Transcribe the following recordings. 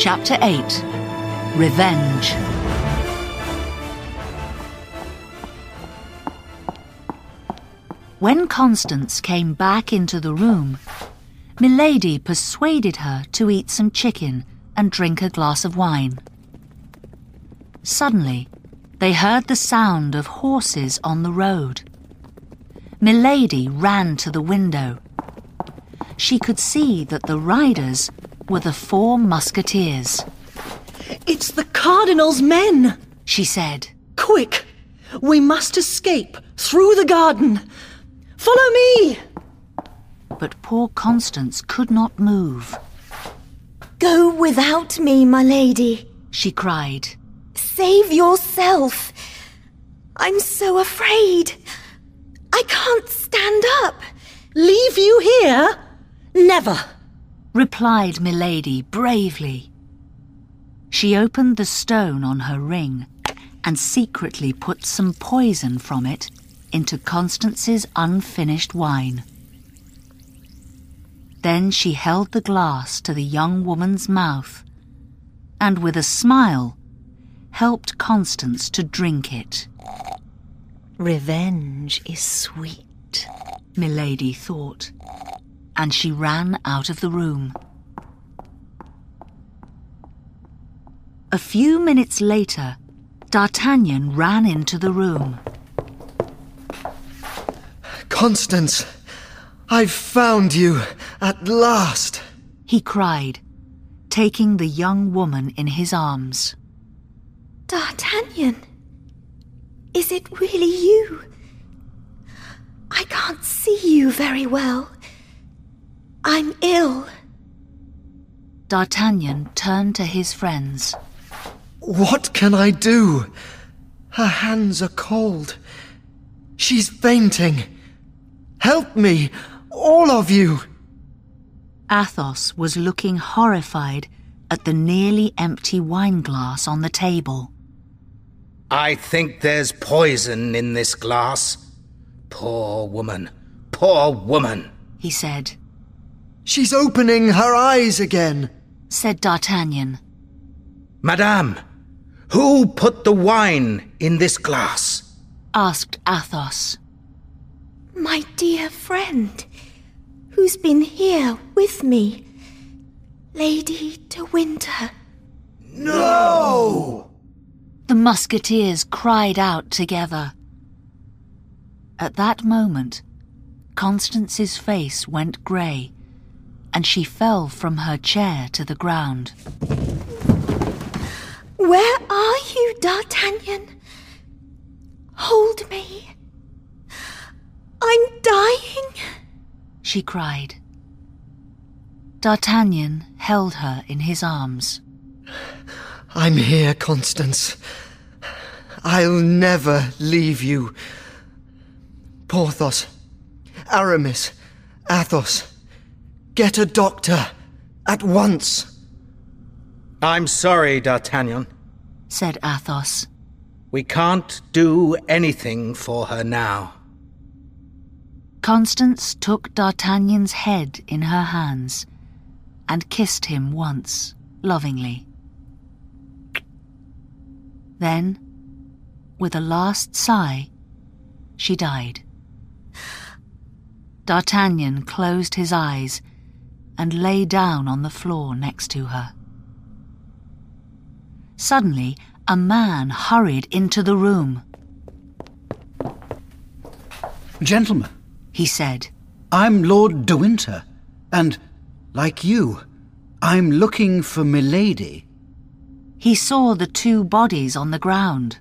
Chapter 8 Revenge. When Constance came back into the room, Milady persuaded her to eat some chicken and drink a glass of wine. Suddenly, they heard the sound of horses on the road. Milady ran to the window. She could see that the riders were the four musketeers. It's the Cardinal's men, she said. Quick! We must escape through the garden. Follow me! But poor Constance could not move. Go without me, my lady, she cried. Save yourself. I'm so afraid. I can't stand up. Leave you here? Never, replied Milady bravely. She opened the stone on her ring and secretly put some poison from it into Constance's unfinished wine. Then she held the glass to the young woman's mouth and with a smile helped Constance to drink it. Revenge is sweet, Milady thought, and she ran out of the room. A few minutes later, D'Artagnan ran into the room. Constance, I've found you at last, he cried, taking the young woman in his arms. D'Artagnan, is it really you? I can't see you very well. I'm ill. D'Artagnan turned to his friends. What can I do? Her hands are cold. She's fainting. Help me, all of you. Athos was looking horrified at the nearly empty wine glass on the table. I think there's poison in this glass. Poor woman, poor woman, he said. She's opening her eyes again, said D'Artagnan. Madame, who put the wine in this glass? asked Athos. My dear friend, who's been here with me, Lady de Winter. No! The musketeers cried out together. At that moment, Constance's face went grey, and she fell from her chair to the ground. Where are you, D'Artagnan? Hold me. I'm dying, she cried. D'Artagnan held her in his arms. I'm here, Constance. I'll never leave you. Porthos, Aramis, Athos, get a doctor at once. I'm sorry, D'Artagnan, said Athos. We can't do anything for her now. Constance took D'Artagnan's head in her hands and kissed him once, lovingly. Then, with a last sigh, she died. D'Artagnan closed his eyes and lay down on the floor next to her. Suddenly, a man hurried into the room. Gentlemen, he said, I'm Lord de Winter, and, like you, I'm looking for Milady. He saw the two bodies on the ground.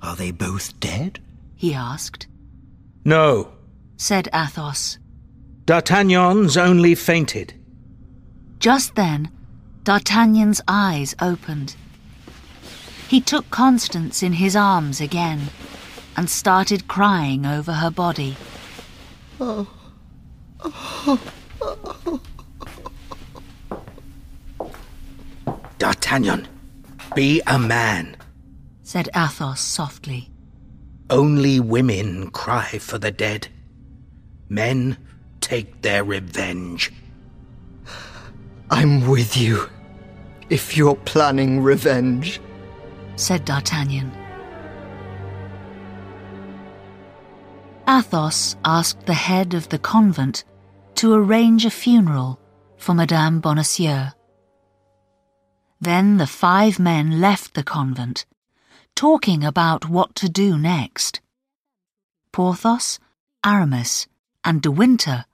Are they both dead? he asked. No, said Athos. D'Artagnan's only fainted. Just then, D'Artagnan's eyes opened. He took Constance in his arms again and started crying over her body. Oh. Oh. Oh. D'Artagnan, be a man, said Athos softly. Only women cry for the dead. Men take their revenge. I'm with you, if you're planning revenge, said D'Artagnan. Athos asked the head of the convent to arrange a funeral for Madame Bonacieux. Then the five men left the convent, talking about what to do next. Porthos, Aramis, and De Winter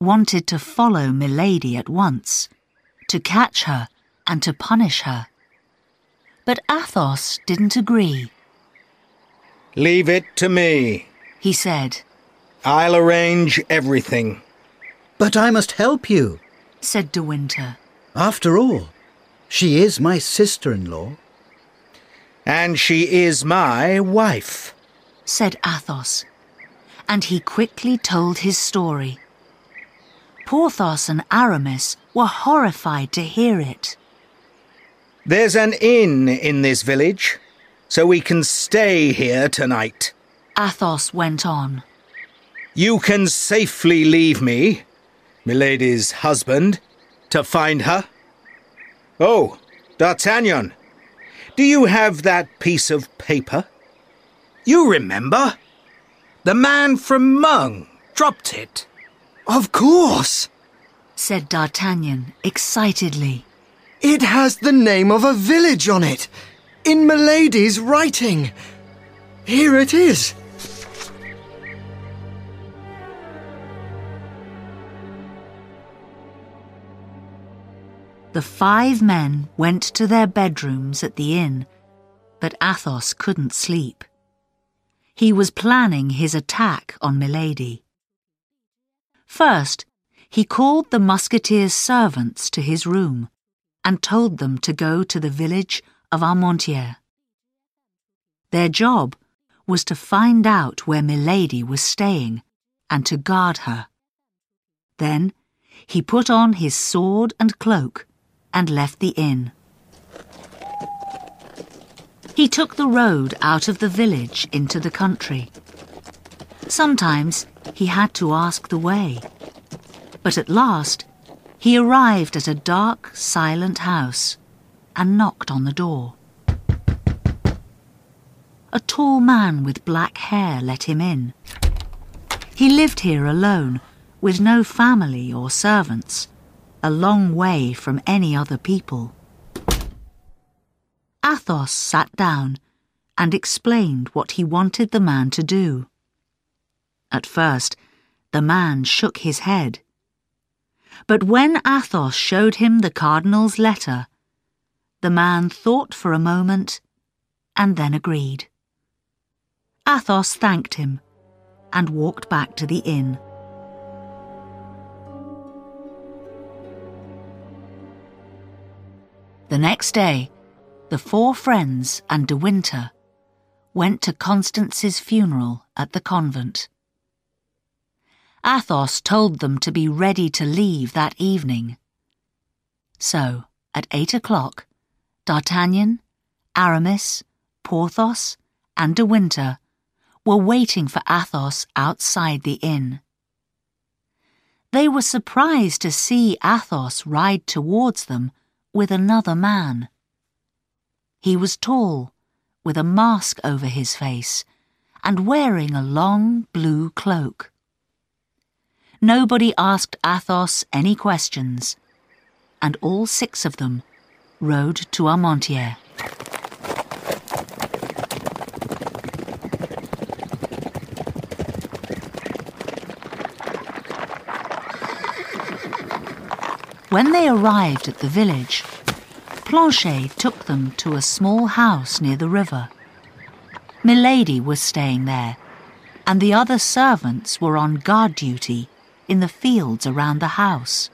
wanted to follow Milady at once, to catch her and to punish her. But Athos didn't agree. Leave it to me, he said. I'll arrange everything. But I must help you, said De Winter. After all, she is my sister in law. And she is my wife, said Athos. And he quickly told his story. Porthos and Aramis were horrified to hear it. There's an inn in this village, so we can stay here tonight. Athos went on. You can safely leave me, Milady's husband, to find her. Oh, D'Artagnan, do you have that piece of paper? You remember? The man from Meung dropped it. Of course, said D'Artagnan excitedly. It has the name of a village on it, in Milady's writing. Here it is. The five men went to their bedrooms at the inn, but Athos couldn't sleep. He was planning his attack on Milady. First, he called the musketeers' servants to his room and told them to go to the village of Armentières. Their job was to find out where Milady was staying and to guard her. Then he put on his sword and cloak and left the inn. He took the road out of the village into the country. Sometimes he had to ask the way, but at last he arrived at a dark, silent house and knocked on the door. A tall man with black hair let him in. He lived here alone, with no family or servants a long way from any other people. Athos sat down and explained what he wanted the man to do. At first, the man shook his head. But when Athos showed him the cardinal's letter, the man thought for a moment and then agreed. Athos thanked him and walked back to the inn. The next day, the four friends and De Winter went to Constance's funeral at the convent. Athos told them to be ready to leave that evening. So, at eight o'clock, D'Artagnan, Aramis, Porthos, and De Winter were waiting for Athos outside the inn. They were surprised to see Athos ride towards them with another man. He was tall, with a mask over his face, and wearing a long blue cloak. Nobody asked Athos any questions, and all six of them rode to Armentières. When they arrived at the village, Planchet took them to a small house near the river. Milady was staying there, and the other servants were on guard duty in the fields around the house.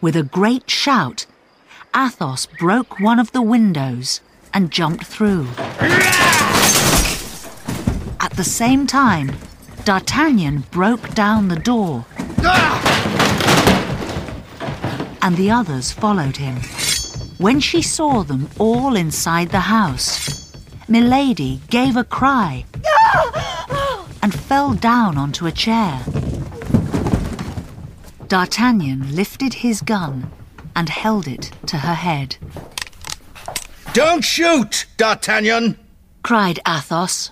With a great shout, Athos broke one of the windows and jumped through. At the same time, D'Artagnan broke down the door and the others followed him. When she saw them all inside the house, Milady gave a cry and fell down onto a chair. D'Artagnan lifted his gun and held it to her head. Don't shoot, D'Artagnan! cried Athos.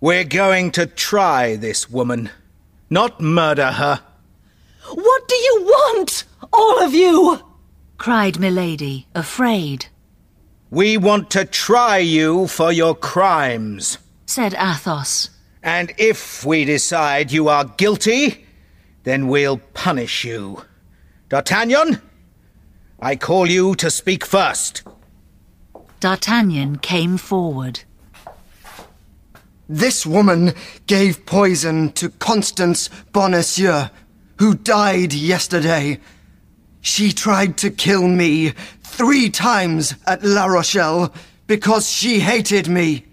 We're going to try this woman, not murder her. What do you want, all of you? cried Milady, afraid. We want to try you for your crimes. said Athos. And if we decide you are guilty, then we'll punish you. D'Artagnan, I call you to speak first. D'Artagnan came forward. This woman gave poison to Constance Bonacieux, who died yesterday. She tried to kill me three times at La Rochelle because she hated me.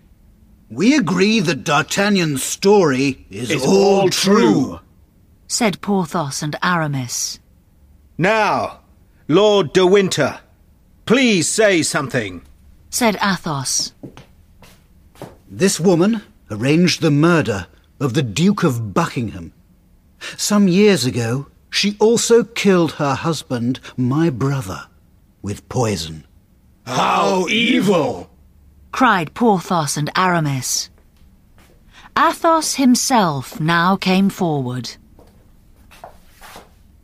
We agree that D'Artagnan's story is, all true. Said Porthos and Aramis. Now, Lord de Winter, please say something. said Athos. This woman arranged the murder of the Duke of Buckingham. Some years ago, she also killed her husband, my brother, with poison. How evil! cried Porthos and Aramis. Athos himself now came forward.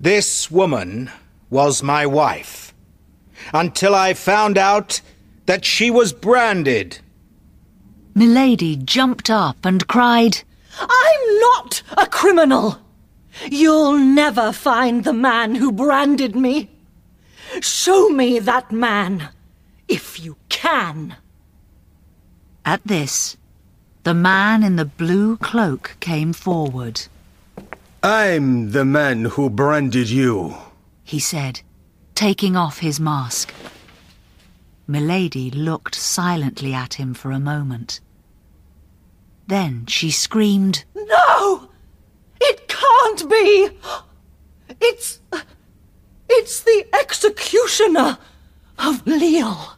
This woman was my wife until I found out that she was branded. Milady jumped up and cried, I'm not a criminal. You'll never find the man who branded me. Show me that man, if you can. At this, the man in the blue cloak came forward. I'm the man who branded you. He said, taking off his mask. Milady looked silently at him for a moment. Then she screamed, No! It can't be! It's. It's the executioner of Lille.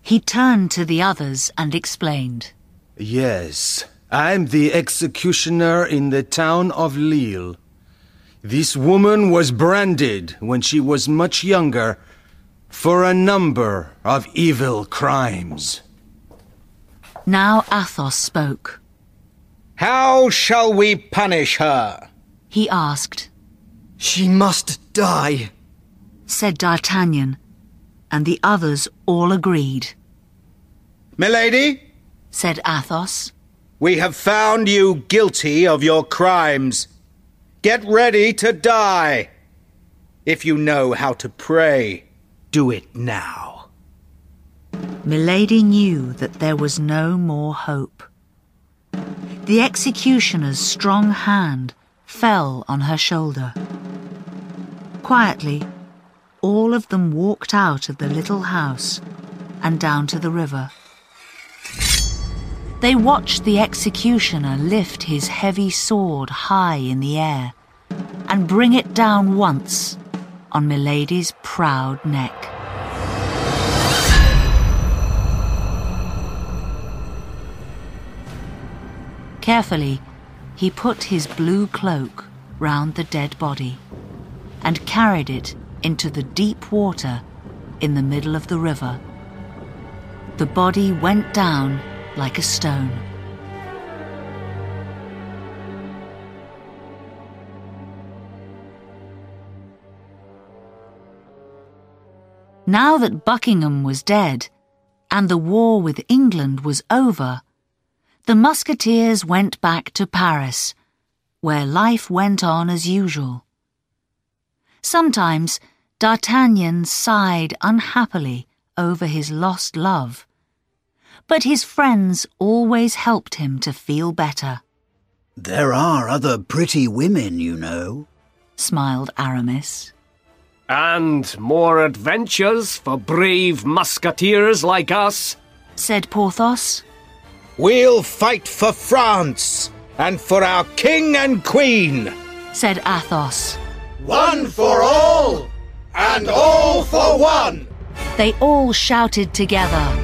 He turned to the others and explained. Yes, I'm the executioner in the town of Lille. This woman was branded when she was much younger for a number of evil crimes. Now Athos spoke. How shall we punish her? He asked, She must die. said D'Artagnan, and the others all agreed, Milady, said Athos. We have found you guilty of your crimes. Get ready to die. If you know how to pray, do it now. Milady knew that there was no more hope. The executioner's strong hand fell on her shoulder. Quietly, all of them walked out of the little house and down to the river. They watched the executioner lift his heavy sword high in the air and bring it down once on Milady's proud neck. Carefully, he put his blue cloak round the dead body and carried it into the deep water in the middle of the river. The body went down like a stone. Now that Buckingham was dead and the war with England was over, the musketeers went back to Paris, where life went on as usual. Sometimes D'Artagnan sighed unhappily over his lost love, but his friends always helped him to feel better, There are other pretty women, you know. smiled Aramis. And more adventures for brave musketeers like us. Said Porthos. We'll fight for France and for our king and queen. Said Athos. One for all and all for one. They all shouted together.